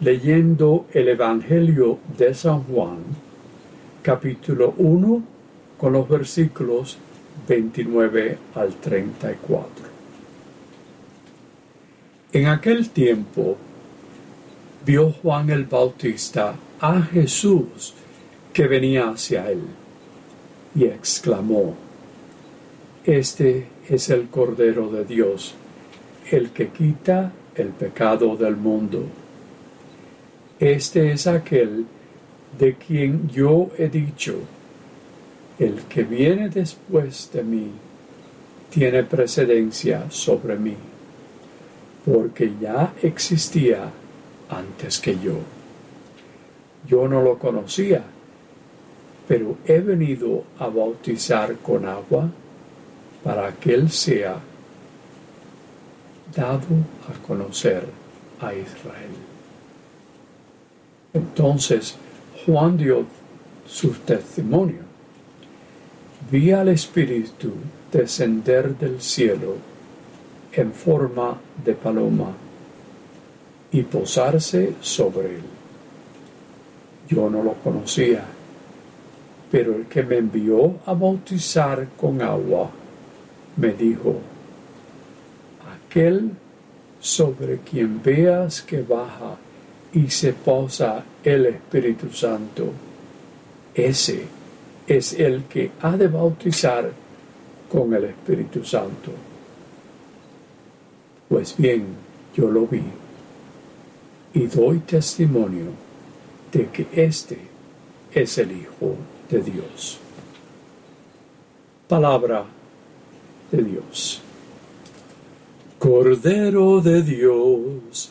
leyendo el Evangelio de San Juan, capítulo 1, con los versículos 29 al 34. En aquel tiempo vio Juan el Bautista a Jesús que venía hacia él y exclamó, Este es el Cordero de Dios el que quita el pecado del mundo. Este es aquel de quien yo he dicho, el que viene después de mí tiene precedencia sobre mí, porque ya existía antes que yo. Yo no lo conocía, pero he venido a bautizar con agua para que Él sea dado a conocer a Israel. Entonces Juan dio su testimonio. Vi al Espíritu descender del cielo en forma de paloma y posarse sobre él. Yo no lo conocía, pero el que me envió a bautizar con agua me dijo, aquel sobre quien veas que baja y se posa el Espíritu Santo, ese es el que ha de bautizar con el Espíritu Santo. Pues bien, yo lo vi y doy testimonio de que este es el Hijo de Dios. Palabra de Dios. Cordero de Dios,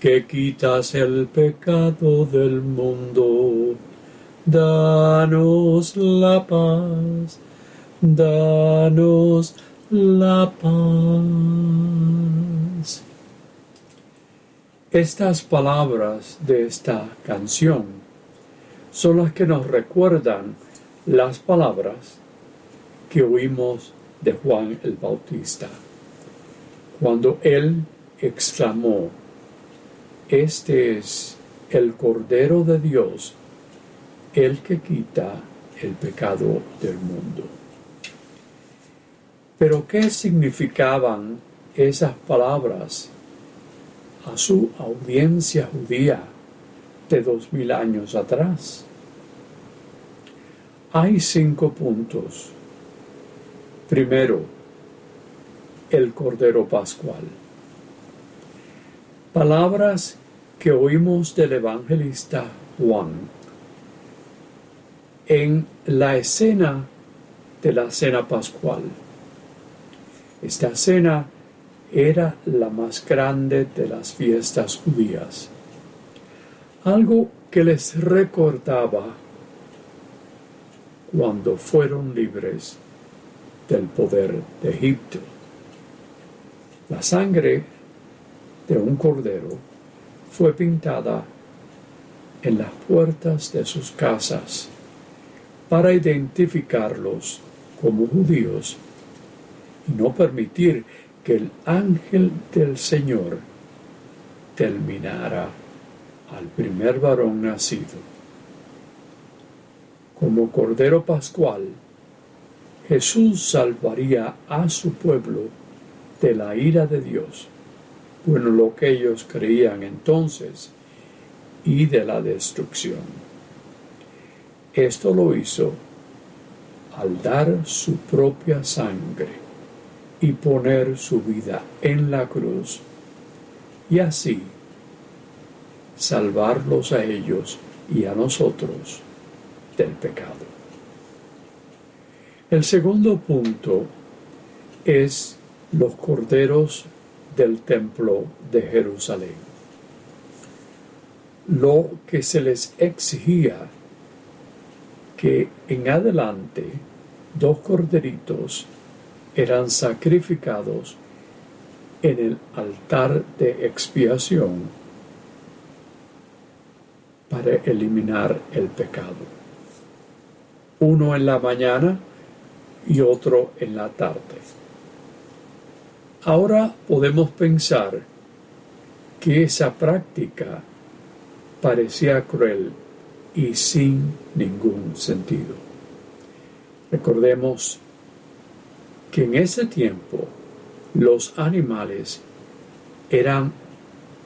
que quitas el pecado del mundo, danos la paz, danos la paz. Estas palabras de esta canción son las que nos recuerdan las palabras que oímos de Juan el Bautista cuando él exclamó, Este es el Cordero de Dios, el que quita el pecado del mundo. Pero ¿qué significaban esas palabras a su audiencia judía de dos mil años atrás? Hay cinco puntos. Primero, el Cordero Pascual. Palabras que oímos del evangelista Juan en la escena de la cena pascual. Esta cena era la más grande de las fiestas judías, algo que les recordaba cuando fueron libres del poder de Egipto. La sangre de un cordero fue pintada en las puertas de sus casas para identificarlos como judíos y no permitir que el ángel del Señor terminara al primer varón nacido. Como Cordero Pascual, Jesús salvaría a su pueblo de la ira de Dios, bueno, lo que ellos creían entonces, y de la destrucción. Esto lo hizo al dar su propia sangre y poner su vida en la cruz y así salvarlos a ellos y a nosotros del pecado. El segundo punto es los corderos del templo de Jerusalén. Lo que se les exigía que en adelante dos corderitos eran sacrificados en el altar de expiación para eliminar el pecado. Uno en la mañana y otro en la tarde. Ahora podemos pensar que esa práctica parecía cruel y sin ningún sentido. Recordemos que en ese tiempo los animales eran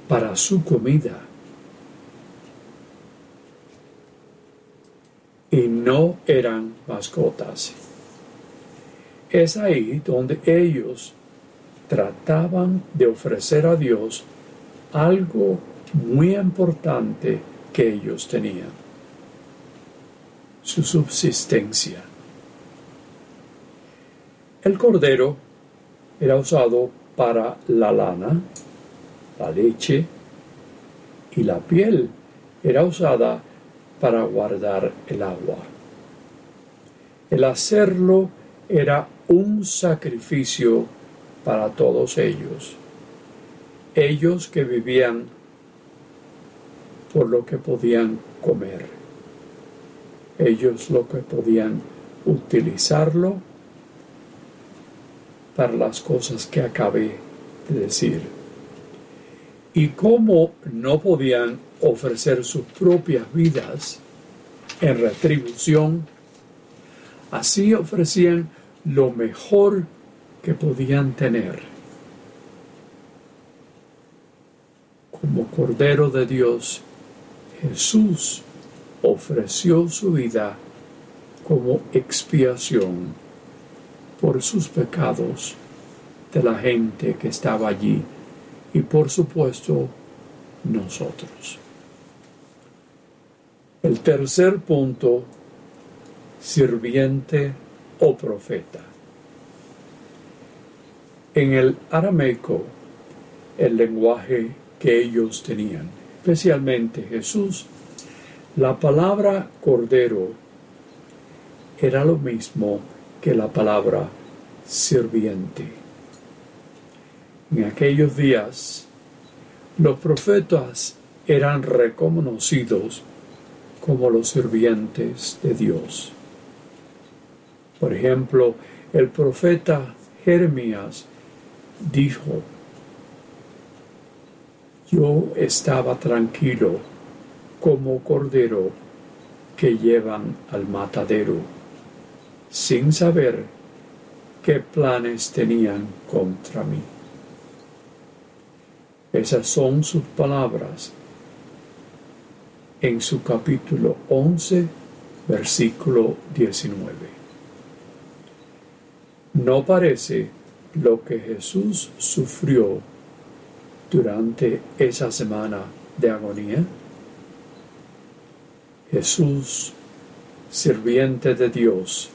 para su comida y no eran mascotas. Es ahí donde ellos trataban de ofrecer a Dios algo muy importante que ellos tenían, su subsistencia. El cordero era usado para la lana, la leche y la piel era usada para guardar el agua. El hacerlo era un sacrificio para todos ellos. Ellos que vivían por lo que podían comer. Ellos lo que podían utilizarlo para las cosas que acabé de decir. Y como no podían ofrecer sus propias vidas en retribución, así ofrecían lo mejor que podían tener. Como Cordero de Dios, Jesús ofreció su vida como expiación por sus pecados de la gente que estaba allí y por supuesto nosotros. El tercer punto, sirviente o profeta. En el arameico, el lenguaje que ellos tenían, especialmente Jesús, la palabra cordero era lo mismo que la palabra sirviente. En aquellos días, los profetas eran reconocidos como los sirvientes de Dios. Por ejemplo, el profeta Jeremías dijo, yo estaba tranquilo como cordero que llevan al matadero, sin saber qué planes tenían contra mí. Esas son sus palabras en su capítulo 11, versículo 19. No parece lo que Jesús sufrió durante esa semana de agonía? Jesús, sirviente de Dios,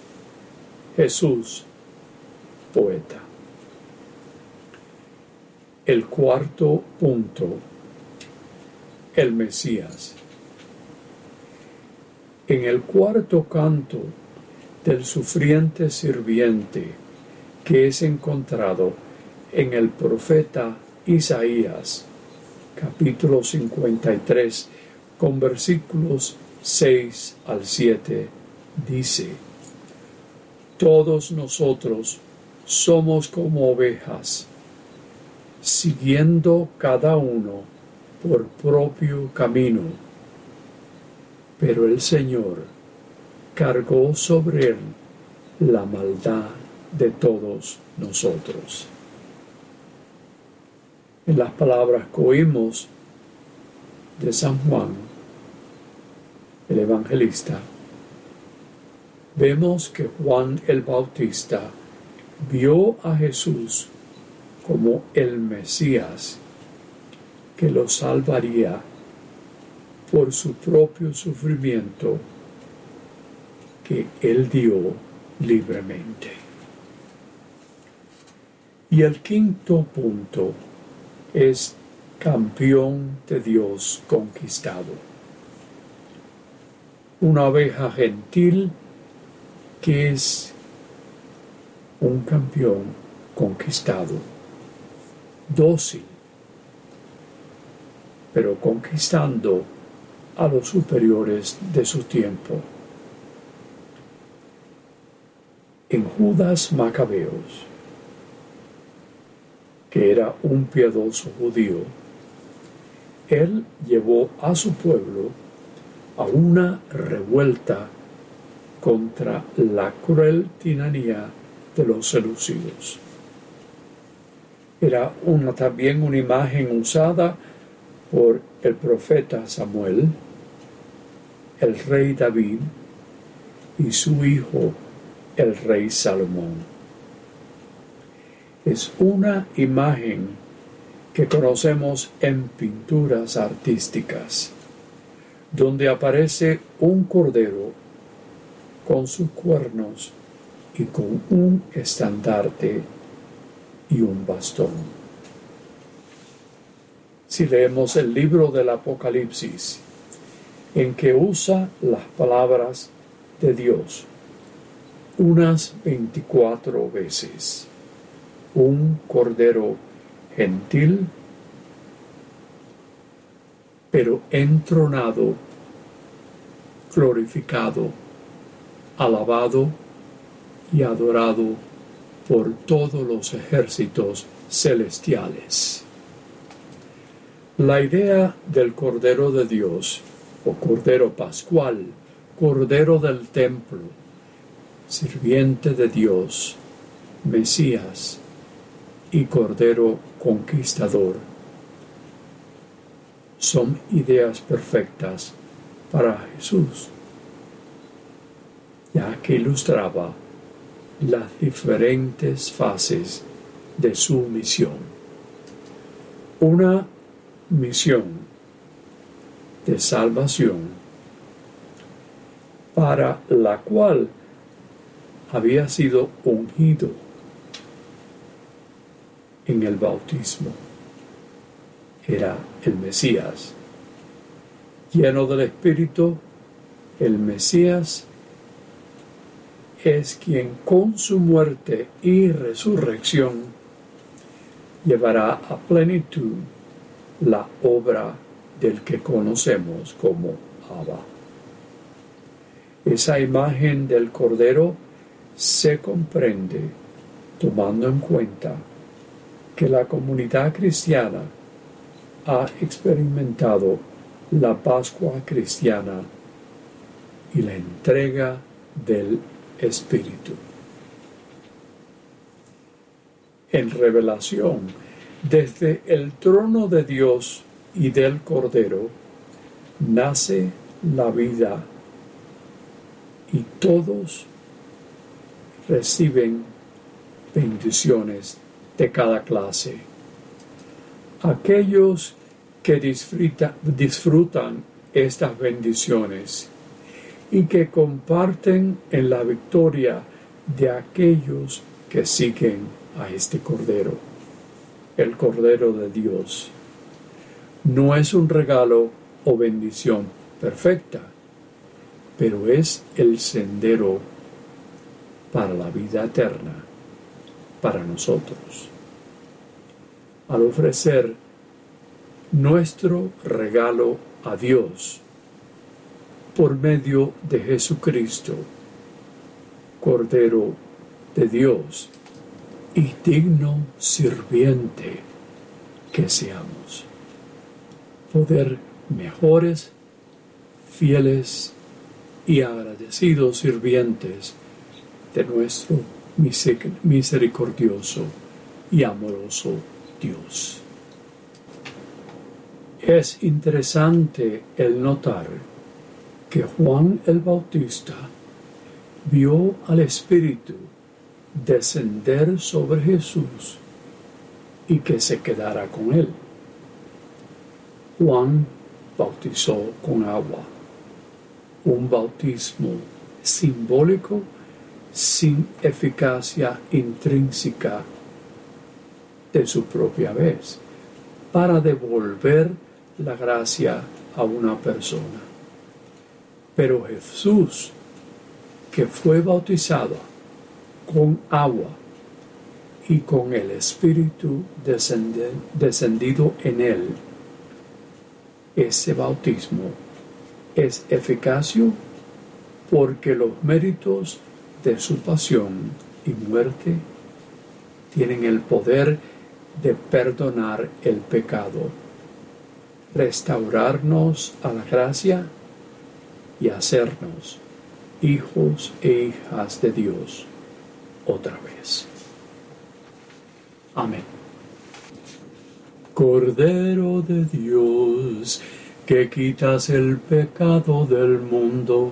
Jesús, poeta. El cuarto punto, el Mesías. En el cuarto canto del sufriente sirviente, que es encontrado en el profeta Isaías, capítulo 53, con versículos 6 al 7, dice, Todos nosotros somos como ovejas, siguiendo cada uno por propio camino, pero el Señor cargó sobre él la maldad de todos nosotros. En las palabras que oímos de San Juan, el evangelista, vemos que Juan el Bautista vio a Jesús como el Mesías que lo salvaría por su propio sufrimiento que él dio libremente. Y el quinto punto es campeón de Dios conquistado. Una oveja gentil que es un campeón conquistado, dócil, pero conquistando a los superiores de su tiempo. En Judas Macabeos, que era un piadoso judío, él llevó a su pueblo a una revuelta contra la cruel tiranía de los seducidos. Era una, también una imagen usada por el profeta Samuel, el rey David y su hijo, el rey Salomón. Es una imagen que conocemos en pinturas artísticas, donde aparece un cordero con sus cuernos y con un estandarte y un bastón. Si leemos el libro del Apocalipsis, en que usa las palabras de Dios unas 24 veces, un cordero gentil, pero entronado, glorificado, alabado y adorado por todos los ejércitos celestiales. La idea del Cordero de Dios, o Cordero Pascual, Cordero del Templo, sirviente de Dios, Mesías y Cordero Conquistador, son ideas perfectas para Jesús, ya que ilustraba las diferentes fases de su misión. Una misión de salvación para la cual había sido ungido en el bautismo. Era el Mesías. Lleno del Espíritu, el Mesías es quien con su muerte y resurrección llevará a plenitud la obra del que conocemos como Abba. Esa imagen del Cordero se comprende tomando en cuenta que la comunidad cristiana ha experimentado la Pascua cristiana y la entrega del Espíritu. En revelación, desde el trono de Dios y del Cordero, nace la vida y todos reciben bendiciones de cada clase. Aquellos que disfrutan estas bendiciones y que comparten en la victoria de aquellos que siguen a este Cordero, el Cordero de Dios. No es un regalo o bendición perfecta, pero es el sendero para la vida eterna para nosotros. Al ofrecer nuestro regalo a Dios, por medio de Jesucristo, Cordero de Dios y digno sirviente que seamos. Poder mejores, fieles y agradecidos sirvientes de nuestro misericordioso y amoroso Dios. Es interesante el notar que Juan el Bautista vio al Espíritu descender sobre Jesús y que se quedara con él. Juan bautizó con agua, un bautismo simbólico sin eficacia intrínseca de su propia vez, para devolver la gracia a una persona. Pero Jesús, que fue bautizado con agua y con el Espíritu descendido en él, ese bautismo es eficacio porque los méritos de su pasión y muerte tienen el poder de perdonar el pecado, restaurarnos a la gracia y hacernos hijos e hijas de Dios otra vez. Amén. Cordero de Dios, que quitas el pecado del mundo,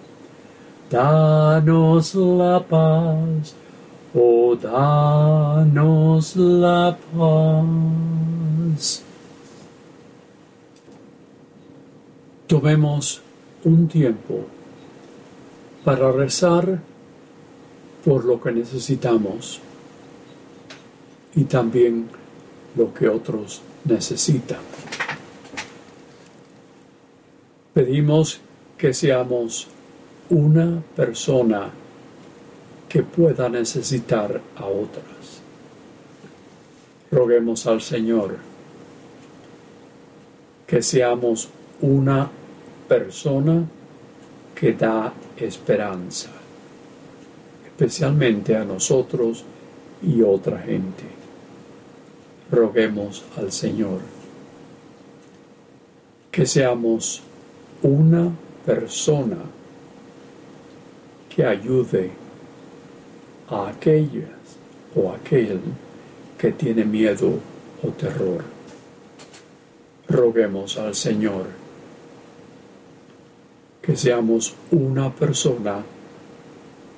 danos la paz, oh danos la paz. Tomemos un tiempo para rezar por lo que necesitamos y también lo que otros necesita. Pedimos que seamos una persona que pueda necesitar a otras. Roguemos al Señor que seamos una persona que da esperanza, especialmente a nosotros y otra gente roguemos al Señor que seamos una persona que ayude a aquellas o aquel que tiene miedo o terror. Roguemos al Señor que seamos una persona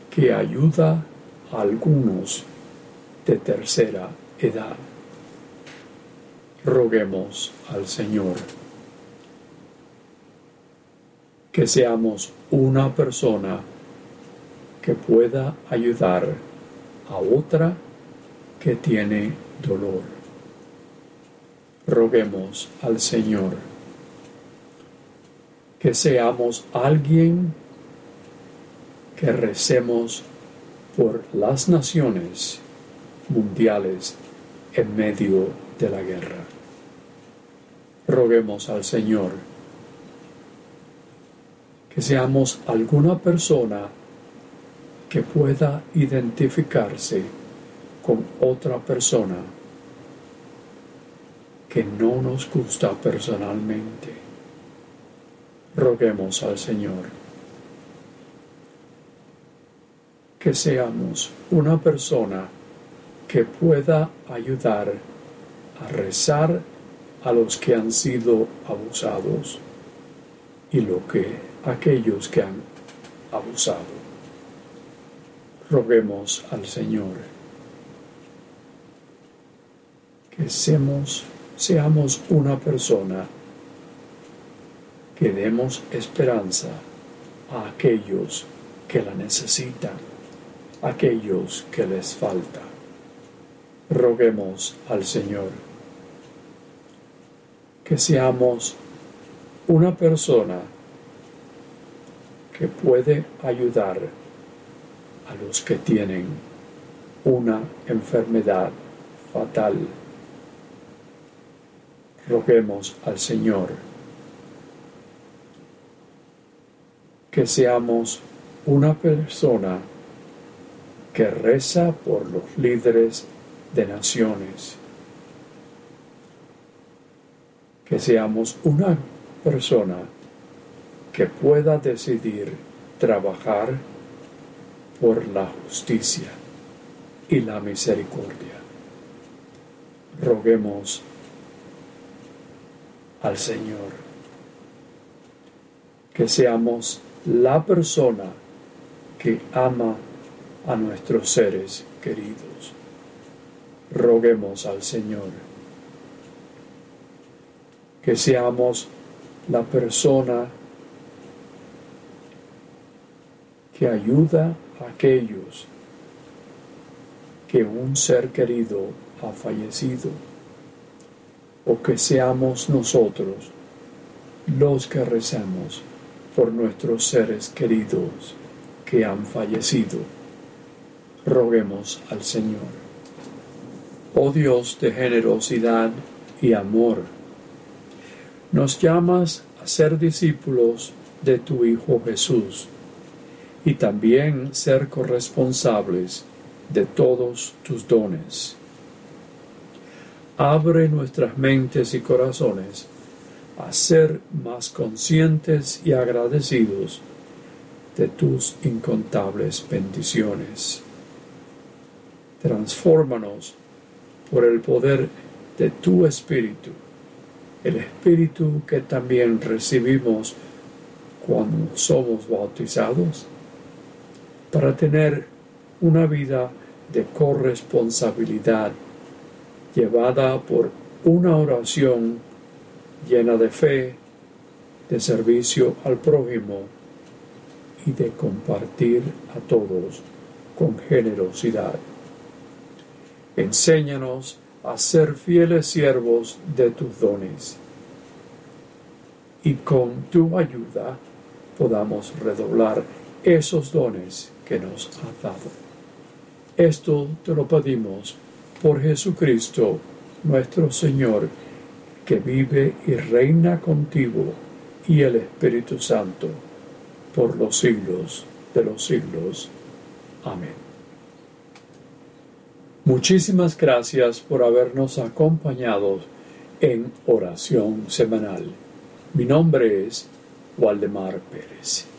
que ayuda a algunos de tercera edad roguemos al Señor. Que seamos una persona que pueda ayudar a otra que tiene dolor. Roguemos al Señor. Que seamos alguien que recemos por las naciones mundiales en medio de la guerra roguemos al Señor que seamos alguna persona que pueda identificarse con otra persona que no nos gusta personalmente. Roguemos al Señor que seamos una persona que pueda ayudar a rezar a los que han sido abusados y lo que aquellos que han abusado. Roguemos al Señor que seamos, seamos una persona que demos esperanza a aquellos que la necesitan, aquellos que les falta. Roguemos al Señor que seamos una persona que puede ayudar a los que tienen una enfermedad fatal. Roguemos al Señor que seamos una persona que reza por los líderes de naciones. Que seamos una persona que pueda decidir trabajar por la justicia y la misericordia. Roguemos al Señor que seamos la persona que ama a nuestros seres queridos. Roguemos al Señor que seamos la persona que ayuda a aquellos que un ser querido ha fallecido o que seamos nosotros los que recemos por nuestros seres queridos que han fallecido. Roguemos al Señor. Oh Dios de generosidad y amor, nos llamas a ser discípulos de tu Hijo Jesús y también ser corresponsables de todos tus dones. Abre nuestras mentes y corazones a ser más conscientes y agradecidos de tus incontables bendiciones. Transfórmanos por el poder de tu Espíritu, el Espíritu que también recibimos cuando somos bautizados, para tener una vida de corresponsabilidad llevada por una oración llena de fe, de servicio al prójimo y de compartir a todos con generosidad. Enséñanos a ser fieles siervos de tus dones y con tu ayuda podamos redoblar esos dones que nos has dado. Esto te lo pedimos por Jesucristo, nuestro Señor, que vive y reina contigo y el Espíritu Santo por los siglos de los siglos. Amén. Muchísimas gracias por habernos acompañado en oración semanal. Mi nombre es Waldemar Pérez.